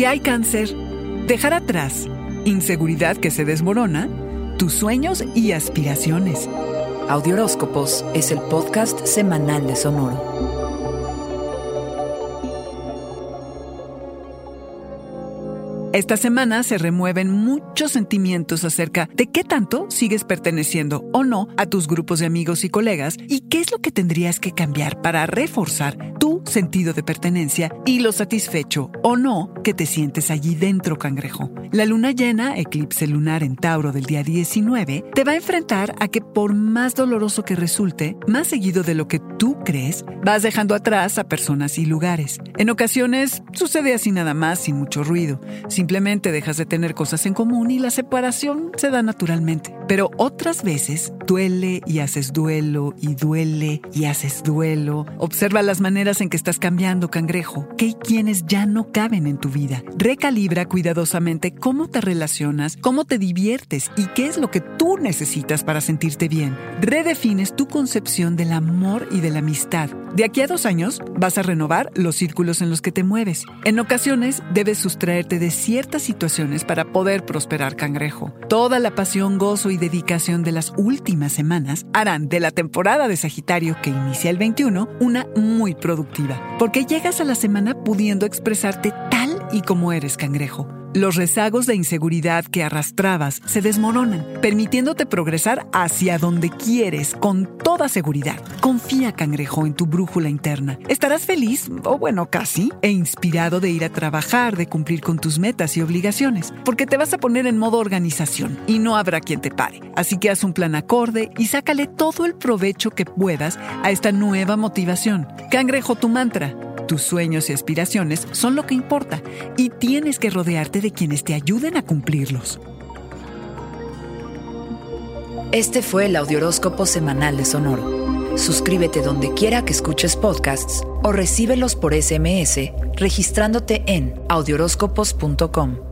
¿Qué hay cáncer? Dejar atrás inseguridad que se desmorona, tus sueños y aspiraciones. Audioróscopos es el podcast semanal de Sonoro. Esta semana se remueven muchos sentimientos acerca de qué tanto sigues perteneciendo o no a tus grupos de amigos y colegas y qué es lo que tendrías que cambiar para reforzar tu sentido de pertenencia y lo satisfecho o no que te sientes allí dentro, cangrejo. La luna llena, eclipse lunar en Tauro del día 19, te va a enfrentar a que por más doloroso que resulte, más seguido de lo que tú crees, vas dejando atrás a personas y lugares. En ocasiones sucede así nada más, sin mucho ruido Simplemente dejas de tener cosas en común y la separación se da naturalmente. Pero otras veces duele y haces duelo y duele y haces duelo. Observa las maneras en que estás cambiando, cangrejo, que hay quienes ya no caben en tu vida. Recalibra cuidadosamente cómo te relacionas, cómo te diviertes y qué es lo que tú necesitas para sentirte bien. Redefines tu concepción del amor y de la amistad. De aquí a dos años vas a renovar los círculos en los que te mueves. En ocasiones debes sustraerte de ciertas situaciones para poder prosperar cangrejo. Toda la pasión, gozo y dedicación de las últimas semanas harán de la temporada de Sagitario que inicia el 21 una muy productiva, porque llegas a la semana pudiendo expresarte tal y como eres cangrejo los rezagos de inseguridad que arrastrabas se desmoronan, permitiéndote progresar hacia donde quieres con toda seguridad. Confía, cangrejo, en tu brújula interna. Estarás feliz, o bueno, casi, e inspirado de ir a trabajar, de cumplir con tus metas y obligaciones, porque te vas a poner en modo organización y no habrá quien te pare. Así que haz un plan acorde y sácale todo el provecho que puedas a esta nueva motivación. Cangrejo, tu mantra tus sueños y aspiraciones son lo que importa y tienes que rodearte de quienes te ayuden a cumplirlos. Este fue el Audioróscopo Semanal de Sonoro. Suscríbete donde quiera que escuches podcasts o recíbelos por SMS registrándote en audioróscopos.com.